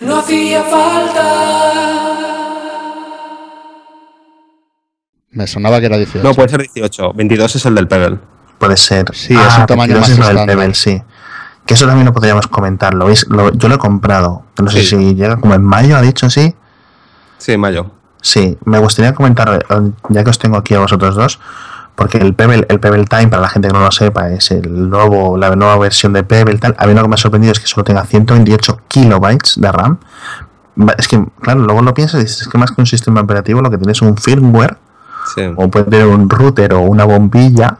No hacía falta. Me sonaba que era 18. No, puede ser 18. 22 es el del Pebble. Puede ser. Sí, es un tamaño 22 más es lo del. Pebble, sí. Que eso también lo podríamos comentar. ¿Lo veis? Lo- yo lo he comprado. No sé si llega como en mayo, ha dicho, sí. Sí, mayo. Sí, me gustaría comentar, eh, ya que os tengo aquí a vosotros dos, porque el Pebble, el Pebble Time, para la gente que no lo sepa, es el nuevo, la nueva versión de Pebble tal. A mí lo que me ha sorprendido es que solo tenga 128 kilobytes de RAM. Es que, claro, luego lo piensas y dices, es que más que un sistema operativo, lo que tienes es un firmware, Sí. o puede tener un router o una bombilla,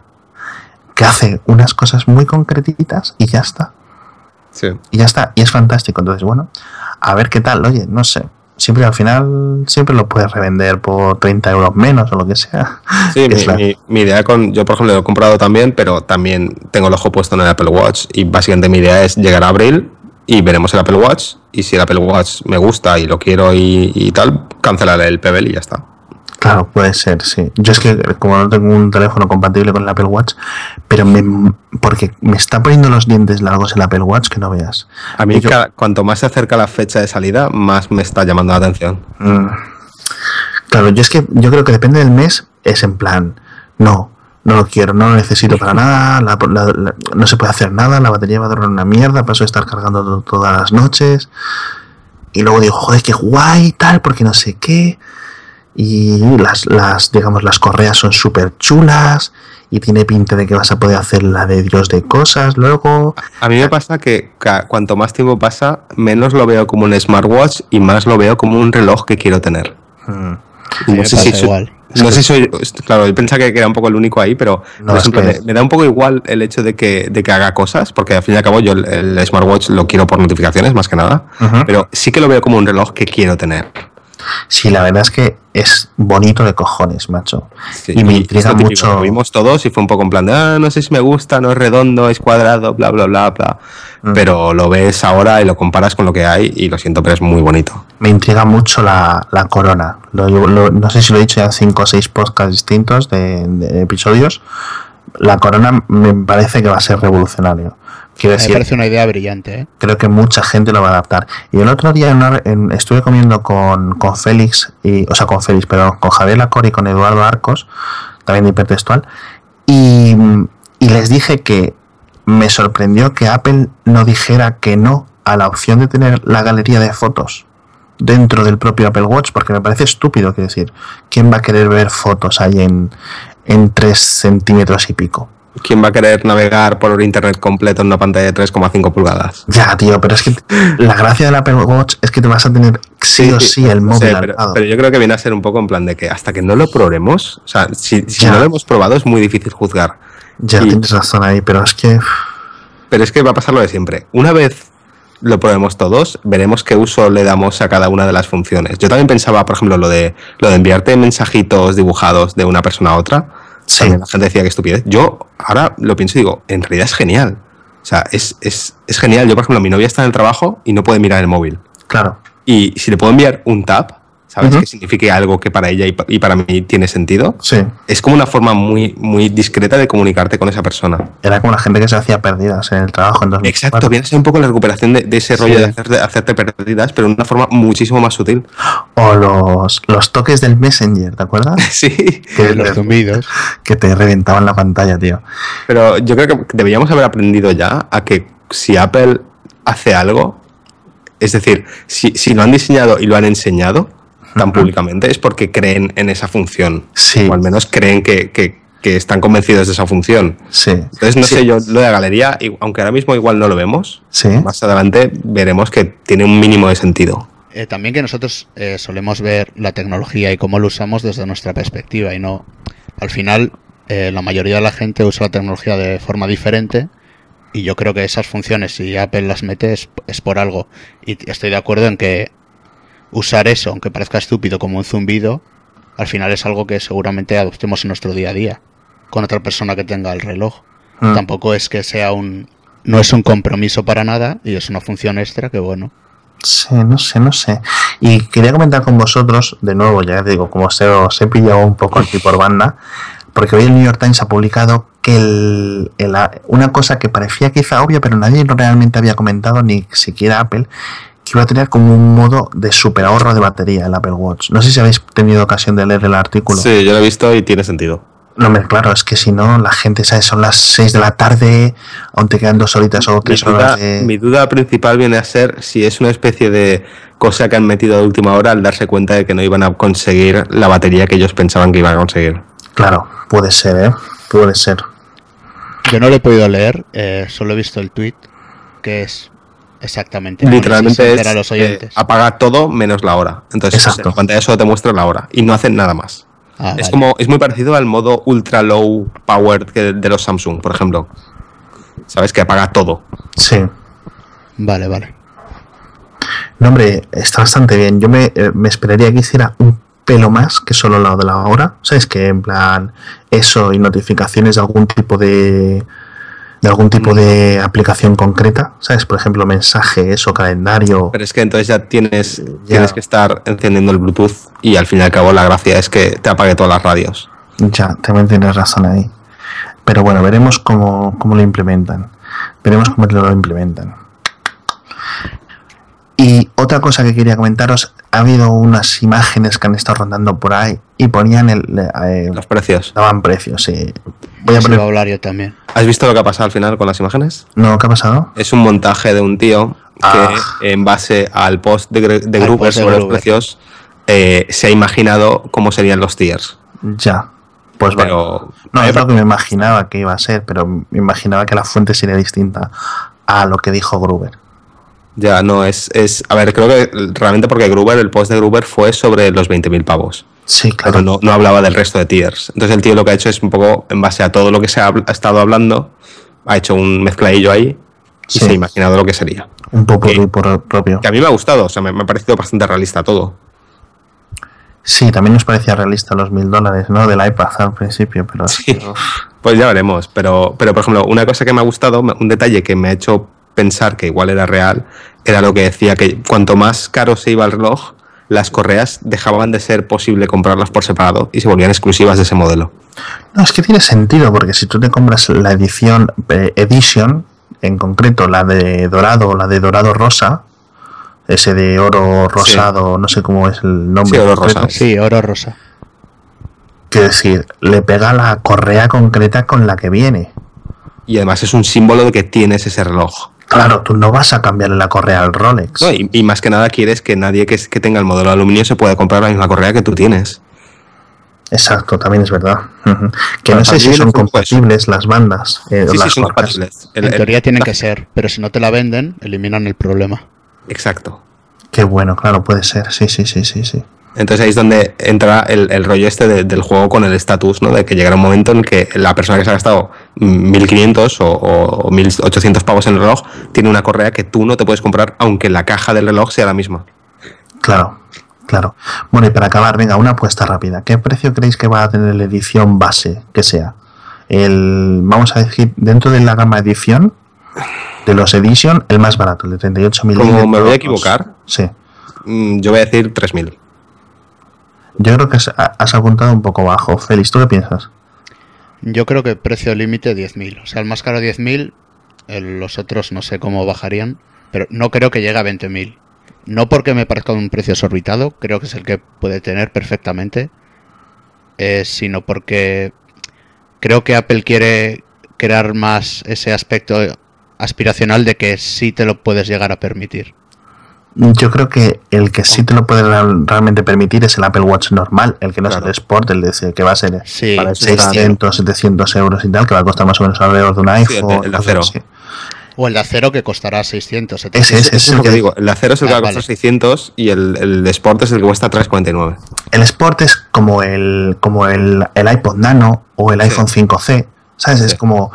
que hace unas cosas muy concretitas y ya está. sí. Y ya está, y es fantástico. Entonces, bueno, a ver qué tal, oye, no sé. Siempre al final, siempre lo puedes revender por 30 euros menos o lo que sea. Sí, mi, la- mi- mi idea con. Yo, por ejemplo, lo he comprado también, pero también tengo el ojo puesto en el Apple Watch. Y básicamente mi idea es llegar a abril y veremos el Apple Watch. Y si el Apple Watch me gusta y lo quiero y, y tal, cancelaré el Pebble y ya está. Claro, puede ser, sí. Yo es que como no tengo un teléfono compatible con el Apple Watch, pero me, porque me está poniendo los dientes largos el Apple Watch que no veas. A mí, Y yo- cada- cuanto más se acerca la fecha de salida, más me está llamando la atención. Mm. Claro, yo es que yo creo que depende del mes, es en plan, no, no lo quiero, no lo necesito para nada, la- la- la- no se puede hacer nada, la batería va a durar una mierda, paso de estar cargando to- todas las noches. Y luego digo, joder, qué guay, tal, porque no sé qué. Y las, las digamos, las correas son súper chulas y tiene pinta de que vas a poder hacer la de Dios de cosas. Luego, A mí me pasa que cuanto más tiempo pasa, menos lo veo como un smartwatch y más lo veo como un reloj que quiero tener. mm, Sí, no sé si soy- igual. No sé si soy. Claro, yo pensaba que era un poco el único ahí, pero No, por es ejemplo, me, me da un poco igual el hecho de que, de que haga cosas, porque al fin y al cabo yo el, el smartwatch lo quiero por notificaciones más que nada, pero sí que lo veo como un reloj que quiero tener. Sí, la verdad es que es bonito de cojones, macho. Sí, Y me intriga mucho- Lo vimos todos y fue un poco en plan de, ah, no sé si me gusta, no es redondo, es cuadrado, bla, bla, bla, bla. Mm. Pero lo ves ahora y lo comparas con lo que hay y lo siento, pero es muy bonito. Me intriga mucho la, la corona. Lo- lo- no sé si lo he dicho ya en cinco o seis podcasts distintos de, de episodios. La corona me parece que va a ser revolucionario. Quiero Me decir, parece una idea brillante, ¿eh? creo que mucha gente lo va a adaptar. Y el otro día en una- en- estuve comiendo con, con Félix, y, o sea, con Félix, pero con Javier Lacor y con Eduardo Arcos, también de hipertextual, y, y les dije que me sorprendió que Apple no dijera que no a la opción de tener la galería de fotos dentro del propio Apple Watch, porque me parece estúpido, quiero decir, ¿quién va a querer ver fotos ahí en, en 3 centímetros y pico? ¿Quién va a querer navegar por internet completo en una pantalla de 3,5 pulgadas? Ya, tío, pero es que la gracia del Apple Watch es que te vas a tener sí o sí el móvil pero, yo creo que viene a ser un poco en plan de que hasta que no lo probemos, o sea, si, no lo hemos probado es muy difícil juzgar. Ya y- tienes razón ahí, pero es que Pero es que va a pasar lo de siempre. Una vez lo probemos todos, veremos qué uso le damos a cada una de las funciones. Yo también pensaba, por ejemplo, lo de lo de enviarte mensajitos dibujados de una persona a otra. Sí. También la gente decía que estupidez. Yo ahora lo pienso y digo, en realidad es genial. O sea, es, es, es genial. Yo, por ejemplo, mi novia está en el trabajo y no puede mirar el móvil. claro, Y si le puedo enviar un tab, ¿sabes? Ujú. Que signifique algo que para ella y pa- y para mí tiene sentido. sí. Es como una forma muy, muy discreta de comunicarte con esa persona. Era como la gente que se hacía perdidas en el trabajo en 2004. Exacto, viene a ser un poco la recuperación de, de ese rollo Sí. de hacerte, hacerte perdidas, pero de una forma muchísimo más sutil. O los, los toques del Messenger, ¿te acuerdas? Sí, que, Los te, zumbidos. que te reventaban la pantalla, tío. pero yo creo que deberíamos haber aprendido ya a que si Apple hace algo, es decir, si, si lo han diseñado y lo han enseñado tan públicamente, es porque creen en esa función. Sí. O al menos creen que, que- que están convencidos de esa función. Sí. Entonces, no Sí. sé, yo lo de la galería, y- aunque ahora mismo igual no lo vemos, Sí. más adelante veremos que tiene un mínimo de sentido. Eh, también que nosotros eh, solemos ver la tecnología y cómo lo usamos desde nuestra perspectiva y no. Al final, eh, la mayoría de la gente usa la tecnología de forma diferente y yo creo que esas funciones, si Apple las mete, es, es por algo. Y estoy de acuerdo en que usar eso, aunque parezca estúpido como un zumbido, al final es algo que seguramente adoptemos en nuestro día a día con otra persona que tenga el reloj. Mm. Tampoco es que sea un. No es un compromiso para nada y es una función extra que, bueno, Sí, no sé, no sé. Y quería comentar con vosotros, de nuevo, ya digo, como os he, os he pillado un poco aquí por banda, porque hoy el New York Times ha publicado que el- el- una cosa que parecía quizá obvia, pero nadie realmente había comentado, ni siquiera Apple, que iba a tener como un modo de super ahorro de batería el Apple Watch. No sé si habéis tenido ocasión de leer el artículo. Sí, yo lo he visto y tiene sentido. No, hombre, claro, es que si no, la gente, ¿sabes? Son las 6 de la tarde, aún te quedan dos horitas o Mi tres duda, horas de... mi duda principal viene a ser si es una especie de cosa que han metido de última hora al darse cuenta de que no iban a conseguir la batería que ellos pensaban que iban a conseguir. Claro, puede ser, ¿eh? Puede ser. Yo no lo he podido leer, eh, solo he visto el tweet, que es exactamente. Literalmente es a los eh, todo menos la hora. Entonces Exacto. en pantalla solo te muestra la hora y no hacen nada más. Ah, es vale. como es muy parecido al modo ultra low power que de los Samsung, por ejemplo. Sabes que apaga todo. Sí. Vale, vale. No, hombre, está bastante bien. Yo me, eh, me esperaría que hiciera un pelo más que solo lo de la hora. ¿Sabes? Que en plan, eso y notificaciones de algún tipo de. De algún tipo de aplicación concreta. ¿Sabes? Por ejemplo, mensajes o calendario. Pero es que entonces ya tienes, Ya. tienes que estar encendiendo el Bluetooth y al fin y al cabo la gracia es que te apague todas las radios. Ya, también tienes razón ahí. Pero bueno, veremos cómo, cómo lo implementan. Veremos cómo lo implementan. Y otra cosa que quería comentaros, ha habido unas imágenes que han estado rondando por ahí y ponían el... eh, Los precios. daban precios, sí. Voy a poner... hablar yo también. ¿Has visto lo que ha pasado al final con las imágenes? No, ¿qué ha pasado? Es un montaje de un tío Ah. que en base al post de, Gruber sobre los precios eh, se ha imaginado cómo serían los tiers. Ya. Pues. Pero No, eh, es lo que me imaginaba que iba a ser, pero me imaginaba que la fuente sería distinta a lo que dijo Gruber. ya no es, es... A ver, creo que realmente porque Gruber, el post de Gruber fue sobre los 20.000 pavos. Sí, claro. Pero no, no hablaba del resto de tiers. Entonces el tío lo que ha hecho es un poco, en base a todo lo que se ha, estado hablando, ha hecho un mezcladillo ahí y Sí. se ha imaginado lo que sería. Un poco que- por propio. Que a mí me ha gustado, o sea, me, me ha parecido bastante realista todo. Sí, también nos parecía realista los mil dólares, ¿no? Del iPad al principio, pero Sí. que, Pues ya veremos, pero, pero por ejemplo, una cosa que me ha gustado, un detalle que me ha hecho pensar que igual era real, era lo que decía que cuanto más caro se iba el reloj, las correas dejaban de ser posible comprarlas por separado y se volvían exclusivas de ese modelo. No, es que tiene sentido, porque si tú te compras la edición eh, Edition, en concreto la de dorado o la de dorado rosa, ese de oro rosado, no sé cómo es el nombre. Sí, oro rosa. Sí, oro rosa. Quiero decir, le pega la correa concreta con la que viene. Y además es un símbolo de que tienes ese reloj. Claro, tú no vas a cambiarle la correa al Rolex. ¿no? Y, y más que nada quieres que nadie que, tenga el modelo de aluminio se pueda comprar la misma correa que tú tienes. Exacto, también es verdad. Que Bueno, no sé si son eso. compatibles las bandas. eh, o Sí, sí, las son marcas. compatibles. El- En el- teoría tienen la- que ser, pero si no te la venden, eliminan el problema. Exacto. Qué bueno, claro, puede ser. Sí, sí, sí, sí, sí. Entonces ahí es donde entra el, el rollo este de- del juego con el estatus, ¿no? De que llegará un momento en que la persona que se ha gastado 1500 o, o 1800 pavos en el reloj tiene una correa que tú no te puedes comprar aunque la caja del reloj sea la misma. Claro, claro. Bueno, y para acabar, venga, una apuesta rápida. ¿Qué precio creéis que va a tener la edición base que sea? El, vamos a decir, dentro de la gama edición, de los Edition, el más barato, el de 38 milímetros. Como me voy a equivocar, Sí. mm, yo voy a decir 3000. Yo creo que has, apuntado un poco bajo. Félix, ¿tú qué piensas? Yo creo que precio límite 10.000. O sea, el más caro 10.000, el- los otros no sé cómo bajarían, pero no creo que llegue a 20.000. No porque me parezca un precio exorbitado, creo que es el que puede tener perfectamente, eh, sino porque creo que Apple quiere crear más ese aspecto aspiracional de que sí te lo puedes llegar a permitir. Yo creo que el que sí te lo puede real- realmente permitir es el Apple Watch normal, el que no Claro. es el Sport, el de ese que va a ser Sí, Para eso está- 600, 700 euros y tal, que va a costar más o menos alrededor de un Sí, el iPhone. el de cosas acero. así. o el de acero que costará 600, Ese 700. es, Eso es lo que el- digo. El acero es el que Ah, va a costar vale. 600 y el, el de Sport es el que cuesta 349. El Sport es como el, como el, el iPod Nano o el Sí. iPhone 5C. ¿Sabes? Es Sí. como.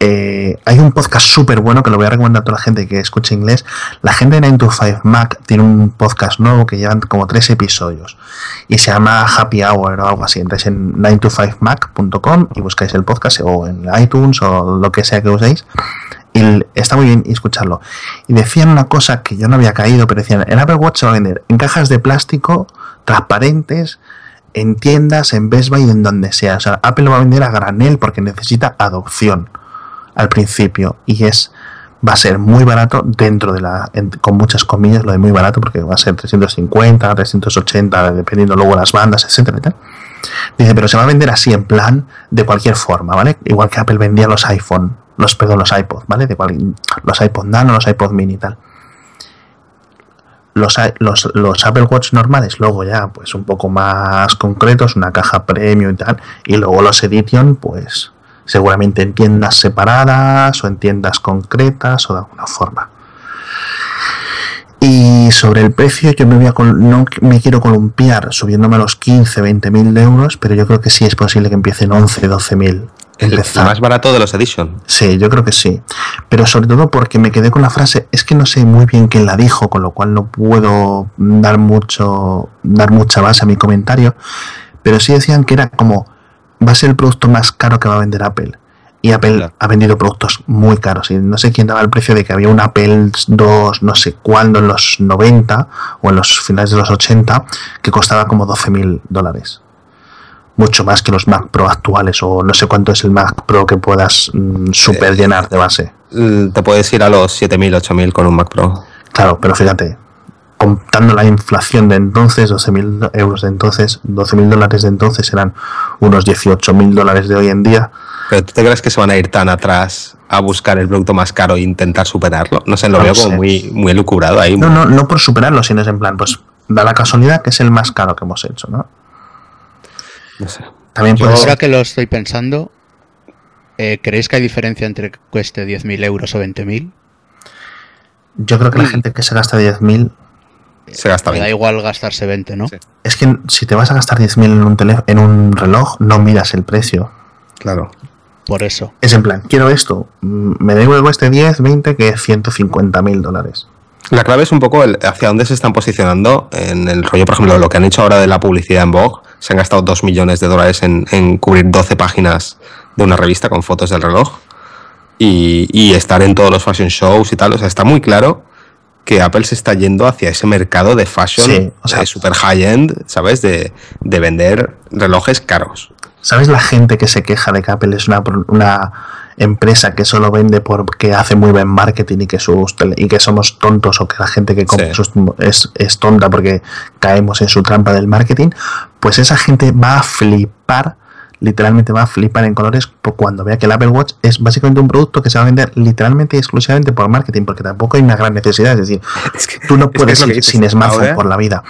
Eh, hay un podcast súper bueno que lo voy a recomendar a toda la gente que escuche inglés. La gente de 9 to 5 Mac tiene un podcast nuevo que llevan como tres episodios y se llama Happy Hour o algo así. Entráis en 9to5mac.com y buscáis el podcast o en iTunes o lo que sea que uséis. Y está muy bien escucharlo. Y decían una cosa que yo no había caído, pero decían, el Apple Watch se va a vender en cajas de plástico transparentes, en tiendas, en Best Buy, en donde sea. O sea, Apple lo va a vender a granel porque necesita adopción al principio. Y es va a ser muy barato dentro de la, con muchas comillas, lo de muy barato, porque va a ser 350, 380, dependiendo luego las bandas, etcétera. Dice, pero se va a vender así en plan de cualquier forma, ¿vale? Igual que Apple vendía los iPhone, los, perdón, los iPod, ¿vale? De cual- los iPod Nano, los iPod Mini y tal. Los, los, los Apple Watch normales, luego ya, pues un poco más concretos, una caja premium y tal. Y luego los Edition, pues seguramente en tiendas separadas o en tiendas concretas o de alguna forma. Y sobre el precio, yo me voy a no me quiero columpiar subiéndome a los 15, 20 mil euros, pero yo creo que sí es posible que empiece en 11, 12 mil. El Empezar. más barato de los Edition. Sí, yo creo que sí. Pero sobre todo porque me quedé con la frase, es que no sé muy bien quién la dijo, con lo cual no puedo dar mucho, dar mucha base a mi comentario. Pero sí decían que era como, va a ser el producto más caro que va a vender Apple. Y Apple Claro. ha vendido productos muy caros. Y no sé quién daba el precio de que había un Apple 2, no sé cuándo, en los 90 o en los finales de los 80, que costaba como 12 mil dólares mucho más que los Mac Pro actuales o no sé cuánto es el Mac Pro que puedas mm, super llenar de base. Mm, Te puedes ir a los 7000, 8000 con un Mac Pro. Claro, pero fíjate, contando la inflación de entonces, 12.000 euros de entonces, 12.000 dólares de entonces eran unos 18.000 dólares de hoy en día. Pero ¿tú te crees que se van a ir tan atrás a buscar el producto más caro e intentar superarlo? No sé, lo No veo como muy, muy elucubrado ahí. No, no, no por superarlo, sino es en plan, pues da la casualidad que es el más caro que hemos hecho, ¿no? No sé. También Yo ahora que lo estoy pensando, eh, ¿creéis que hay diferencia entre que cueste 10.000 euros o 20.000? Yo creo que la gente que se gasta 10.000 Se gasta Me da igual gastarse 20, ¿no? Sí. es que si te vas a gastar 10.000 en un en un reloj, no miras el precio. Claro. Por eso. Es en plan, quiero esto, mm, me da igual que cueste 10, 20 que 150 mil dólares. La clave es un poco el hacia dónde se están posicionando en el rollo, por ejemplo, lo que han hecho ahora de la publicidad en Vogue. Se han gastado 2 millones de dólares en, en cubrir 12 páginas de una revista con fotos del reloj y, y estar en todos los fashion shows y tal. O sea, está muy claro que Apple se está yendo hacia ese mercado de fashion Sí, o sea- super high-end, ¿sabes? De, de vender relojes caros. ¿Sabes la gente que se queja de que Apple es una, una empresa que solo vende porque hace muy buen marketing y que, sus tele- y que somos tontos o que la gente que compra Sí. sus- es, es tonta porque caemos en su trampa del marketing? Pues esa gente va a flipar, literalmente va a flipar en colores por cuando vea que el Apple Watch es básicamente un producto que se va a vender literalmente y exclusivamente por marketing porque tampoco hay una gran necesidad. Es decir, Es que, tú no puedes es que ir dices. sin smartphone Ahora- por la vida.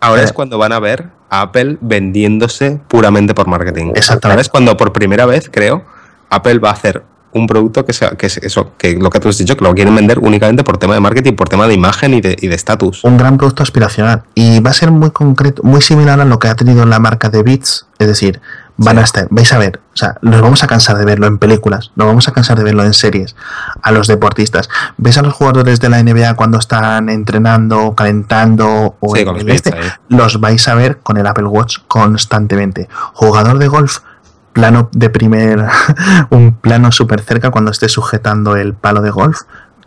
Ahora Eh, es cuando van a ver a Apple vendiéndose puramente por marketing. Exactamente. Ahora es cuando por primera vez, creo, Apple va a hacer un producto que sea, que es eso, que lo que tú has dicho, que lo quieren vender únicamente por tema de marketing, por tema de imagen y de y de estatus. un gran producto aspiracional y va a ser muy concreto, muy similar a lo que ha tenido la marca de Beats, es decir, van Sí. a estar, vais a ver, o sea, nos vamos a cansar de verlo en películas, nos vamos a cansar de verlo en series, a los deportistas, ves a los jugadores de la NBA cuando están entrenando, calentando o Sí, en el este, los vais a ver con el Apple Watch constantemente. Jugador de golf, plano de primer, un plano súper cerca cuando esté sujetando el palo de golf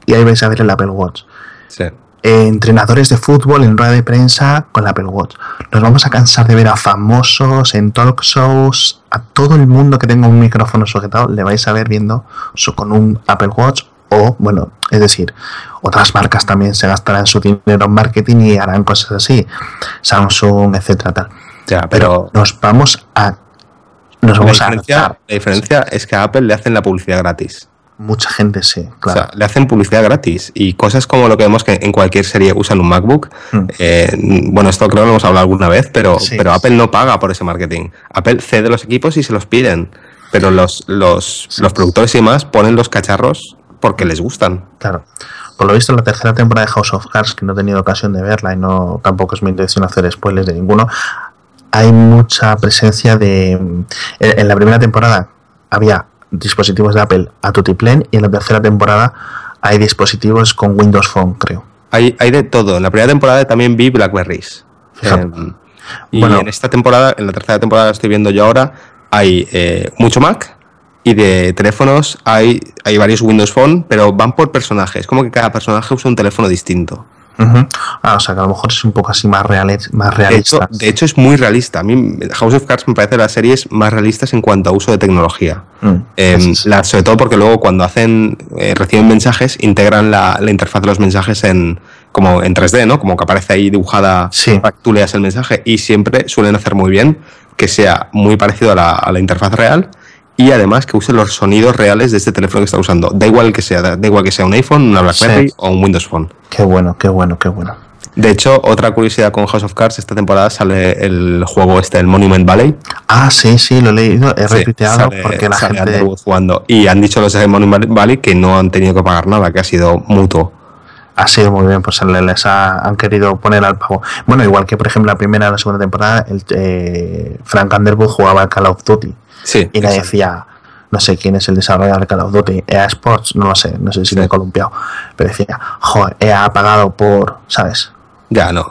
y ahí vais a ver el Apple Watch Sí. Eh, entrenadores de fútbol en rueda de prensa con la Apple Watch. Nos vamos a cansar de ver a famosos en talk shows, a todo el mundo que tenga un micrófono sujetado, le vais a ver viendo su- con un Apple Watch o, bueno, es decir, otras marcas también se gastarán su dinero en marketing y harán cosas así, Samsung, etcétera, tal. Ya, Pero pero nos vamos a nos la vamos a diferencia, hartar. la diferencia es que a Apple le hacen la publicidad gratis. Mucha gente sí, claro. O sea, le hacen publicidad gratis. Y cosas como lo que vemos que en cualquier serie usan un MacBook. Mm. eh, bueno, esto creo que lo hemos hablado alguna vez, pero, Sí. pero Apple no paga por ese marketing. Apple cede los equipos y se los piden. Pero los, los, Sí. los productores y más ponen los cacharros porque les gustan. Claro. Por lo visto, la tercera temporada de House of Cards, que no he tenido ocasión de verla y no tampoco es mi intención hacer spoilers de ninguno, hay mucha presencia de. En, en la primera temporada había dispositivos de Apple a tutiplén y en la tercera temporada hay dispositivos con Windows Phone, creo. Hay, hay de todo. En la primera temporada también vi Blackberries. Eh, y Bueno. en esta temporada, en la tercera temporada que estoy viendo yo ahora, hay eh, mucho Mac y de teléfonos hay, hay varios Windows Phone, pero van por personajes. Como que cada personaje usa un teléfono distinto. Ah, o sea que a lo mejor es un poco así más, reales, más De hecho, realista. de hecho, es muy realista. A mí House of Cards me parece las series más realistas en cuanto a uso de tecnología. Mm, Eh, la- sobre todo porque luego cuando hacen eh, reciben mensajes, integran la, la interfaz de los mensajes en como en 3D, ¿no? Como que aparece ahí dibujada Sí. para que tú leas el mensaje. Y siempre suelen hacer muy bien que sea muy parecido a la, a la interfaz real y además que use los sonidos reales de este teléfono que está usando. Da igual que sea, da igual que sea un iPhone, una BlackBerry Sí. o un Windows Phone. Qué bueno, qué bueno, qué bueno. De hecho, otra curiosidad con House of Cards, esta temporada sale el juego este, el Monument Valley. Ah, sí, sí, lo he leído, he Sí, retuiteado sale- porque la gente... Jugando. Y han dicho los de Monument Valley que no han tenido que pagar nada, que ha sido mutuo. Ha sido muy bien, pues le- les ha- han querido poner al pavo. Bueno, igual que por ejemplo la primera o la segunda temporada, el, eh, Frank Underwood jugaba al Call of Duty Sí. y exacto. decía, no sé quién es el desarrollador de Call of Duty, EA Sports, no lo sé, no sé si me he columpiado, pero decía, joder, EA ha pagado por, ¿sabes? Ya, no,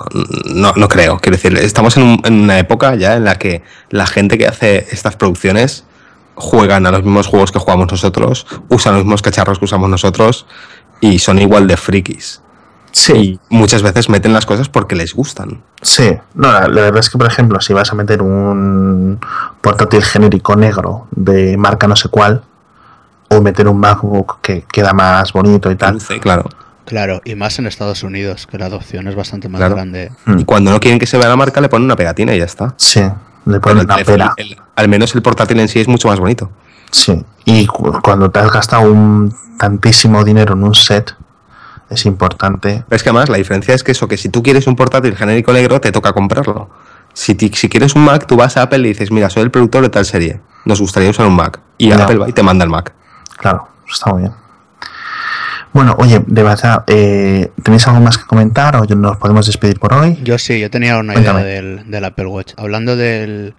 no, no creo. Quiero decir, estamos en, un- en una época ya en la que la gente que hace estas producciones juegan a los mismos juegos que jugamos nosotros, usan los mismos cacharros que usamos nosotros y son igual de frikis. Y muchas veces meten las cosas porque les gustan. Sí, no, la, la verdad es que, por ejemplo, si vas a meter un portátil genérico negro de marca no sé cuál, o meter un MacBook que queda más bonito y tal, Luce, claro. Claro, y más en Estados Unidos, que la adopción es bastante más Claro. grande. Y cuando no quieren que se vea la marca, le ponen una pegatina y ya está. sí, le ponen una el- al menos el portátil en sí es mucho más bonito. Sí, y cu- cuando te has gastado un tantísimo dinero en un set, es importante. Es que además la diferencia es que eso, que si tú quieres un portátil genérico negro, te toca comprarlo. Si, ti- si quieres un Mac, tú vas a Apple y dices, mira, soy el productor de tal serie, nos gustaría usar un Mac. Y Ya. Apple va y te manda el Mac. Claro, está muy bien. Bueno, oye, de verdad, eh, ¿tenéis algo más que comentar o nos podemos despedir por hoy? Yo sí, yo tenía una Cuéntame. idea del, del Apple Watch. Hablando del,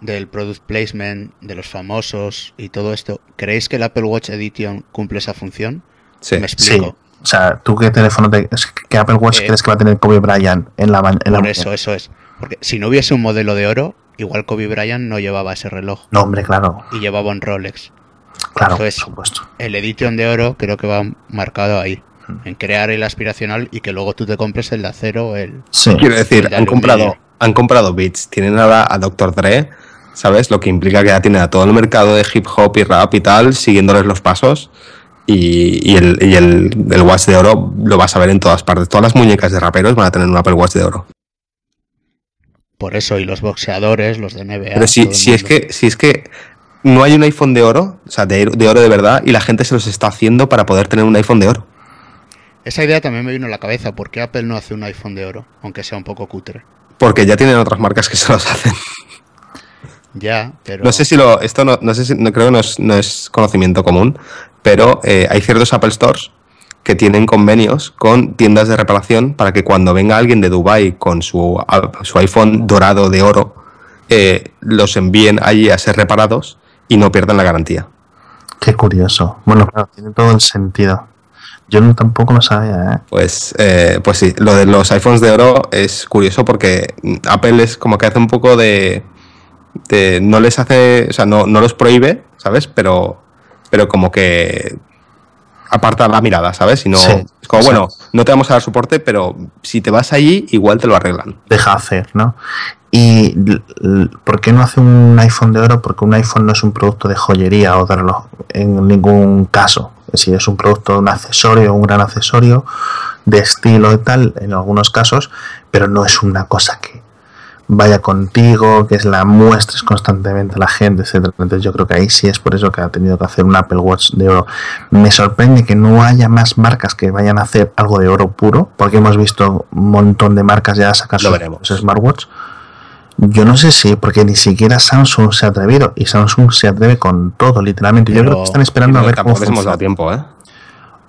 del product placement, de los famosos y todo esto, ¿creéis que el Apple Watch Edition cumple esa función? Sí. Me Sí. explico. O sea, ¿tú qué teléfono, te, es- qué Apple Watch Eh, crees que va a tener Kobe Bryant en la, ma- en la Por eso, eso es. Porque si no hubiese un modelo de oro, igual Kobe Bryant no llevaba ese reloj No, hombre, claro, y llevaba un Rolex. claro, Eso por es. supuesto. El Edition de oro creo que va marcado ahí, en crear el aspiracional y que luego tú te compres el de acero o el... Sí, Quiero decir, de han comprado, han comprado Beats, tienen ahora a Dr. Dre, ¿sabes? Lo que implica que ya tienen a todo el mercado de hip hop y rap y tal, siguiéndoles los pasos. Y, y el, y el, el Watch de oro lo vas a ver en todas partes. Todas las muñecas de raperos van a tener un Apple Watch de oro. Por eso, y los boxeadores, los de NBA. Pero si, si es que, si es que no hay un iPhone de oro, o sea, de, de oro de verdad, y la gente se los está haciendo para poder tener un iPhone de oro. Esa idea también me vino a la cabeza, ¿por qué Apple no hace un iPhone de oro? Aunque sea un poco cutre. Porque ya tienen otras marcas que se los hacen. Ya, pero... No sé si lo. Esto no, no sé si. No, creo que no es, no es conocimiento común. Pero eh, hay ciertos Apple Stores que tienen convenios con tiendas de reparación para que cuando venga alguien de Dubai con su, su iPhone dorado de oro, eh, los envíen allí a ser reparados y no pierdan la garantía. qué curioso. Bueno, claro, tiene todo el sentido. Yo no, tampoco lo sabía, ¿eh? Pues, eh, pues sí, lo de los iPhones de oro es curioso porque Apple es como que hace un poco de. No les hace. O sea, no, no los prohíbe, ¿sabes? Pero, pero como que aparta la mirada, ¿sabes? Y no, Sí, es como, sea- bueno, no te vamos a dar soporte, pero si te vas allí, igual te lo arreglan. deja hacer, ¿no? ¿Y por qué no hace un iPhone de oro? Porque un iPhone no es un producto de joyería o de reloj en ningún caso. Decir, es un producto, un accesorio, un gran accesorio de estilo y tal, en algunos casos, pero no es una cosa que vaya contigo, que es la muestres constantemente a la gente, etcétera. Entonces yo creo que ahí sí es por eso que ha tenido que hacer un Apple Watch de oro. Me sorprende que no haya más marcas que vayan a hacer algo de oro puro, porque hemos visto un montón de marcas ya sacar sus smartwatch. Yo no sé si, porque ni siquiera Samsung se ha atrevido, y Samsung se atreve con todo, literalmente. Yo creo que están esperando a ver cómo funciona. tiempo, ¿eh?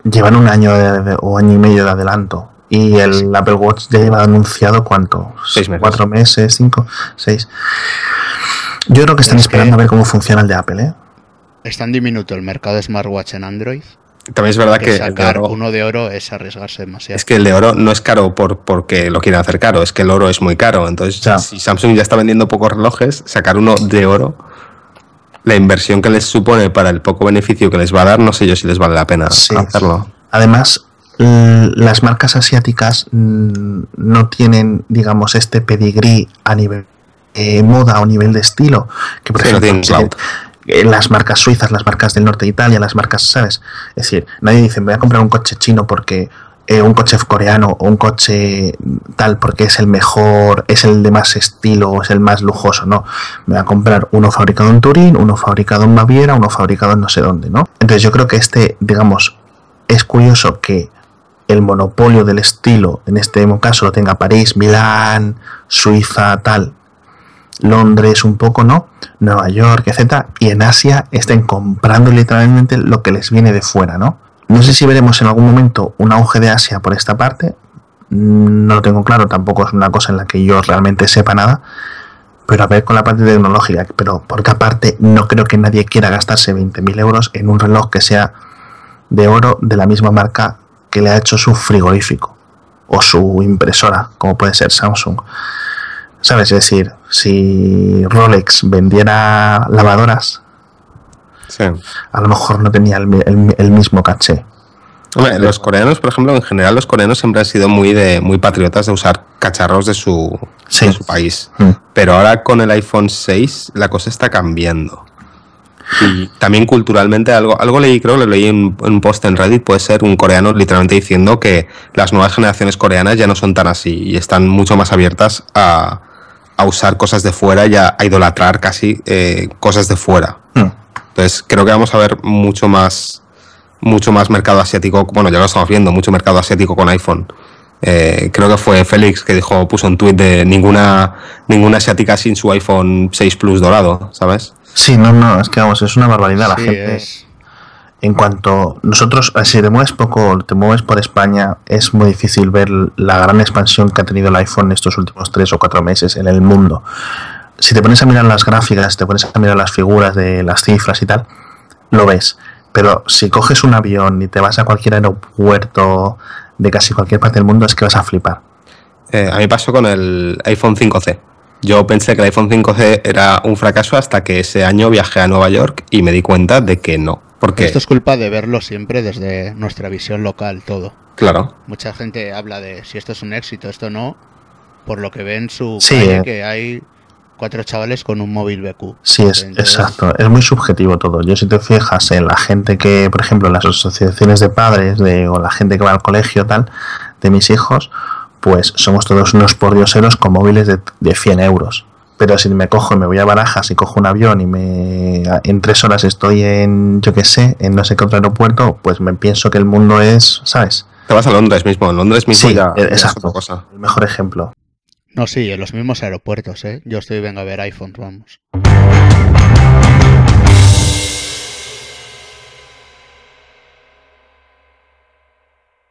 Llevan un año de- de- o año y medio de adelanto. Y el Apple Watch ya lleva anunciado cuánto? Seis meses. Cuatro meses, cinco, seis. Yo creo que están Es esperando que- a ver cómo funciona el de Apple, ¿eh? Es tan diminuto el mercado de smartwatch en Android También es verdad que que el de sacar oro- uno de oro es arriesgarse demasiado. Es que el de oro no es caro por, porque lo quieren hacer caro, es que el oro es muy caro. Entonces, Ya. si Samsung ya está vendiendo pocos relojes, sacar uno de oro, la inversión que les supone para el poco beneficio que les va a dar, no sé yo si les vale la pena Sí. hacerlo. Además, las marcas asiáticas mm, no tienen, digamos, este pedigrí a nivel eh, moda o nivel de estilo. Que por ejemplo, eh, las marcas suizas, las marcas del norte de Italia, las marcas, ¿sabes? Es decir, nadie dice, voy a comprar un coche chino porque eh, un coche coreano o un coche tal porque es el mejor, es el de más estilo, es el más lujoso, no. Me voy a comprar uno fabricado en Turín, uno fabricado en Baviera, uno fabricado en no sé dónde, ¿no? Entonces yo creo que este, digamos, es curioso que el monopolio del estilo, en este caso lo tenga París, Milán, Suiza, tal, Londres un poco, ¿no? Nueva York, etcétera, y en Asia estén comprando literalmente lo que les viene de fuera, ¿no? No sé si veremos en algún momento un auge de Asia por esta parte, no lo tengo claro, tampoco es una cosa en la que yo realmente sepa nada, pero a ver con la parte tecnológica, pero por otra parte no creo que nadie quiera gastarse 20.000 euros en un reloj que sea de oro de la misma marca que le ha hecho su frigorífico o su impresora, como puede ser Samsung. ¿Sabes? Es decir, si Rolex vendiera lavadoras, a lo mejor no tenía el, mismo caché. los coreanos, por ejemplo, en general los coreanos siempre han sido muy de muy patriotas de usar cacharros de su, su país. Mm. Pero ahora con el iPhone 6 la cosa está cambiando. Y también culturalmente algo, algo leí, creo que lo leí en un post en Reddit, puede ser un coreano literalmente diciendo que las nuevas generaciones coreanas ya no son tan así y están mucho más abiertas a, usar cosas de fuera y a, idolatrar casi eh, cosas de fuera. Hmm. Entonces creo que vamos a ver mucho más, mucho más mercado asiático, bueno ya lo estamos viendo, mucho mercado asiático con iPhone. Eh, creo que fue Félix que dijo, puso un tuit de ninguna, ninguna asiática sin su iPhone 6 Plus dorado, ¿sabes? Sí, no, no, es que vamos, es una barbaridad la gente. En cuanto nosotros, si te mueves poco, te mueves por España, es muy difícil ver la gran expansión que ha tenido el iPhone estos últimos tres o cuatro meses en el mundo. Si te pones a mirar las gráficas, te pones a mirar las figuras de las cifras y tal, lo ves. Pero si coges un avión y te vas a cualquier aeropuerto de casi cualquier parte del mundo, es que vas a flipar. Eh, a mí pasó con el iPhone 5C. Yo pensé que el iPhone 5C era un fracaso hasta que ese año viajé a Nueva York y me di cuenta de que no. Porque esto es culpa de verlo siempre desde nuestra visión local, todo. Claro. Mucha gente habla de si esto es un éxito, esto no, por lo que ven su calle, eh. que hay cuatro chavales con un móvil BQ. Sí, es exacto. Es muy subjetivo todo. Yo si te fijas en la gente que, por ejemplo, en las asociaciones de padres de, o la gente que va al colegio tal de mis hijos, pues somos todos unos pordioseros con móviles de, de 100 euros. Pero si me cojo y me voy a Barajas y cojo un avión y me en tres horas estoy en, yo qué sé, en no sé qué otro aeropuerto, pues me pienso que el mundo es, ¿sabes? Te vas a Londres mismo, en Londres mismo ya, exacto, cosa. El mejor ejemplo. No, sí, en los mismos aeropuertos, ¿eh? Yo estoy, vengo a ver iPhone, vamos.